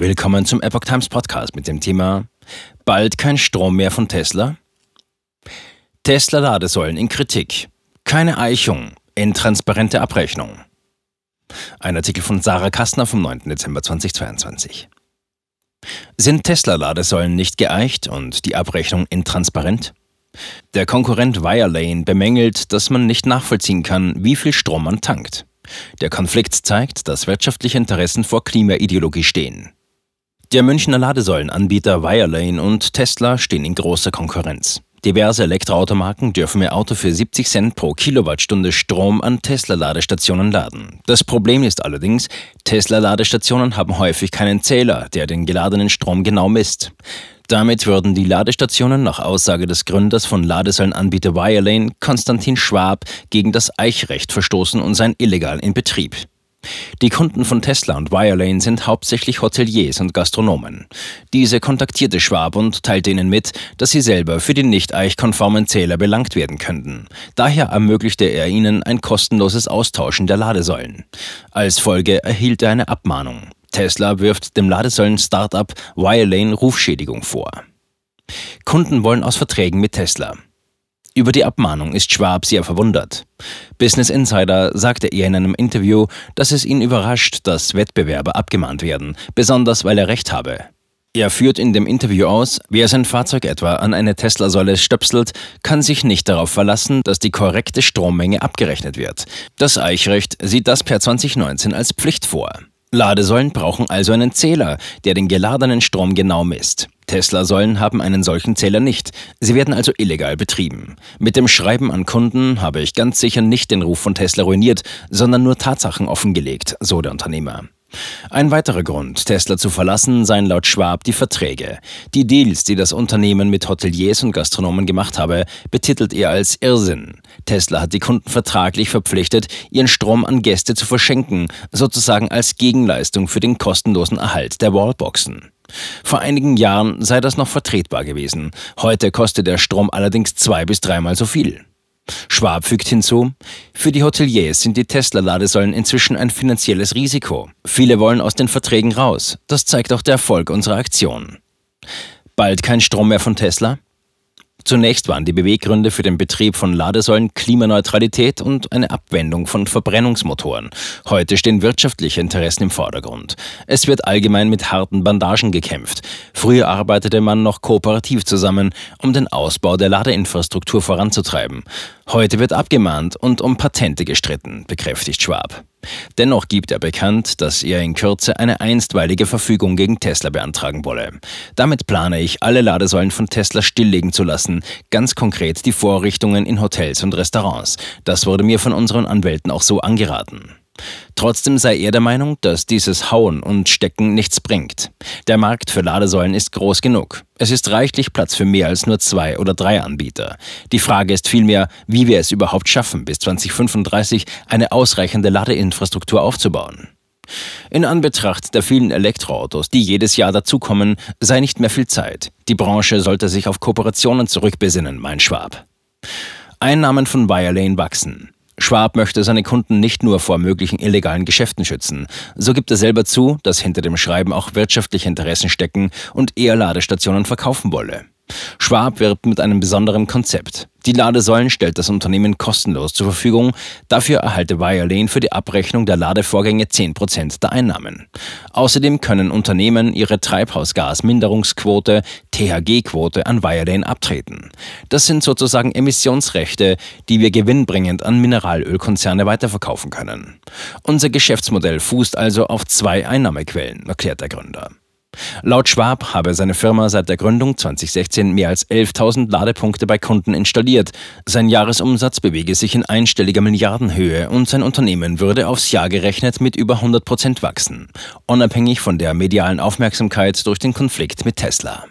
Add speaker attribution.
Speaker 1: Willkommen zum Epoch Times Podcast mit dem Thema Bald kein Strom mehr von Tesla? Tesla-Ladesäulen in Kritik. Keine Eichung, intransparente Abrechnung. Ein Artikel von Sarah Kastner vom 9. Dezember 2022. Sind Tesla-Ladesäulen nicht geeicht und die Abrechnung intransparent? Der Konkurrent Wirelane bemängelt, dass man nicht nachvollziehen kann, wie viel Strom man tankt. Der Konflikt zeigt, dass wirtschaftliche Interessen vor Klimaideologie stehen. Der Münchner Ladesäulenanbieter Wirelane und Tesla stehen in großer Konkurrenz. Diverse Elektroautomarken dürfen ihr Auto für 70 Cent pro Kilowattstunde Strom an Tesla-Ladestationen laden. Das Problem ist allerdings, Tesla-Ladestationen haben häufig keinen Zähler, der den geladenen Strom genau misst. Damit würden die Ladestationen nach Aussage des Gründers von Ladesäulenanbieter Wirelane, Konstantin Schwab, gegen das Eichrecht verstoßen und seien illegal in Betrieb. Die Kunden von Tesla und Wirelane sind hauptsächlich Hoteliers und Gastronomen. Diese kontaktierte Schwab und teilte ihnen mit, dass sie selber für die nicht eichkonformen Zähler belangt werden könnten. Daher ermöglichte er ihnen ein kostenloses Austauschen der Ladesäulen. Als Folge erhielt er eine Abmahnung. Tesla wirft dem Ladesäulen-Startup Wirelane Rufschädigung vor. Kunden wollen aus Verträgen mit Tesla. Über die Abmahnung ist Schwab sehr verwundert. Business Insider sagte er in einem Interview, dass es ihn überrascht, dass Wettbewerber abgemahnt werden, besonders weil er recht habe. Er führt in dem Interview aus, wer sein Fahrzeug etwa an eine Tesla-Säule stöpselt, kann sich nicht darauf verlassen, dass die korrekte Strommenge abgerechnet wird. Das Eichrecht sieht das per 2019 als Pflicht vor. Ladesäulen brauchen also einen Zähler, der den geladenen Strom genau misst. Tesla-Säulen haben einen solchen Zähler nicht. Sie werden also illegal betrieben. Mit dem Schreiben an Kunden habe ich ganz sicher nicht den Ruf von Tesla ruiniert, sondern nur Tatsachen offengelegt, so der Unternehmer. Ein weiterer Grund, Tesla zu verlassen, seien laut Schwab die Verträge. Die Deals, die das Unternehmen mit Hoteliers und Gastronomen gemacht habe, betitelt er als Irrsinn. Tesla hat die Kunden vertraglich verpflichtet, ihren Strom an Gäste zu verschenken, sozusagen als Gegenleistung für den kostenlosen Erhalt der Wallboxen. Vor einigen Jahren sei das noch vertretbar gewesen. Heute kostet der Strom allerdings zwei bis dreimal so viel. Schwab fügt hinzu, für die Hoteliers sind die Tesla-Ladesäulen inzwischen ein finanzielles Risiko. Viele wollen aus den Verträgen raus. Das zeigt auch der Erfolg unserer Aktion. Bald kein Strom mehr von Tesla? Zunächst waren die Beweggründe für den Betrieb von Ladesäulen Klimaneutralität und eine Abwendung von Verbrennungsmotoren. Heute stehen wirtschaftliche Interessen im Vordergrund. Es wird allgemein mit harten Bandagen gekämpft. Früher arbeitete man noch kooperativ zusammen, um den Ausbau der Ladeinfrastruktur voranzutreiben. Heute wird abgemahnt und um Patente gestritten, bekräftigt Schwab. Dennoch gibt er bekannt, dass er in Kürze eine einstweilige Verfügung gegen Tesla beantragen wolle. Damit plane ich, alle Ladesäulen von Tesla stilllegen zu lassen, ganz konkret die Vorrichtungen in Hotels und Restaurants. Das wurde mir von unseren Anwälten auch so angeraten. Trotzdem sei er der Meinung, dass dieses Hauen und Stecken nichts bringt. Der Markt für Ladesäulen ist groß genug. Es ist reichlich Platz für mehr als nur zwei oder drei Anbieter. Die Frage ist vielmehr, wie wir es überhaupt schaffen, bis 2035 eine ausreichende Ladeinfrastruktur aufzubauen. In Anbetracht der vielen Elektroautos, die jedes Jahr dazukommen, sei nicht mehr viel Zeit. Die Branche sollte sich auf Kooperationen zurückbesinnen, mein Schwab. Einnahmen von Wirelane wachsen. Schwab möchte seine Kunden nicht nur vor möglichen illegalen Geschäften schützen. So gibt er selber zu, dass hinter dem Schreiben auch wirtschaftliche Interessen stecken und er Ladestationen verkaufen wolle. Schwab wirbt mit einem besonderen Konzept. Die Ladesäulen stellt das Unternehmen kostenlos zur Verfügung. Dafür erhalte Wirelane für die Abrechnung der Ladevorgänge 10% der Einnahmen. Außerdem können Unternehmen ihre Treibhausgasminderungsquote, THG-Quote, an Wirelane abtreten. Das sind sozusagen Emissionsrechte, die wir gewinnbringend an Mineralölkonzerne weiterverkaufen können. Unser Geschäftsmodell fußt also auf zwei Einnahmequellen, erklärt der Gründer. Laut Schwab habe seine Firma seit der Gründung 2016 mehr als 11.000 Ladepunkte bei Kunden installiert. Sein Jahresumsatz bewege sich in einstelliger Milliardenhöhe und sein Unternehmen würde aufs Jahr gerechnet mit über 100 Prozent wachsen, unabhängig von der medialen Aufmerksamkeit durch den Konflikt mit Tesla.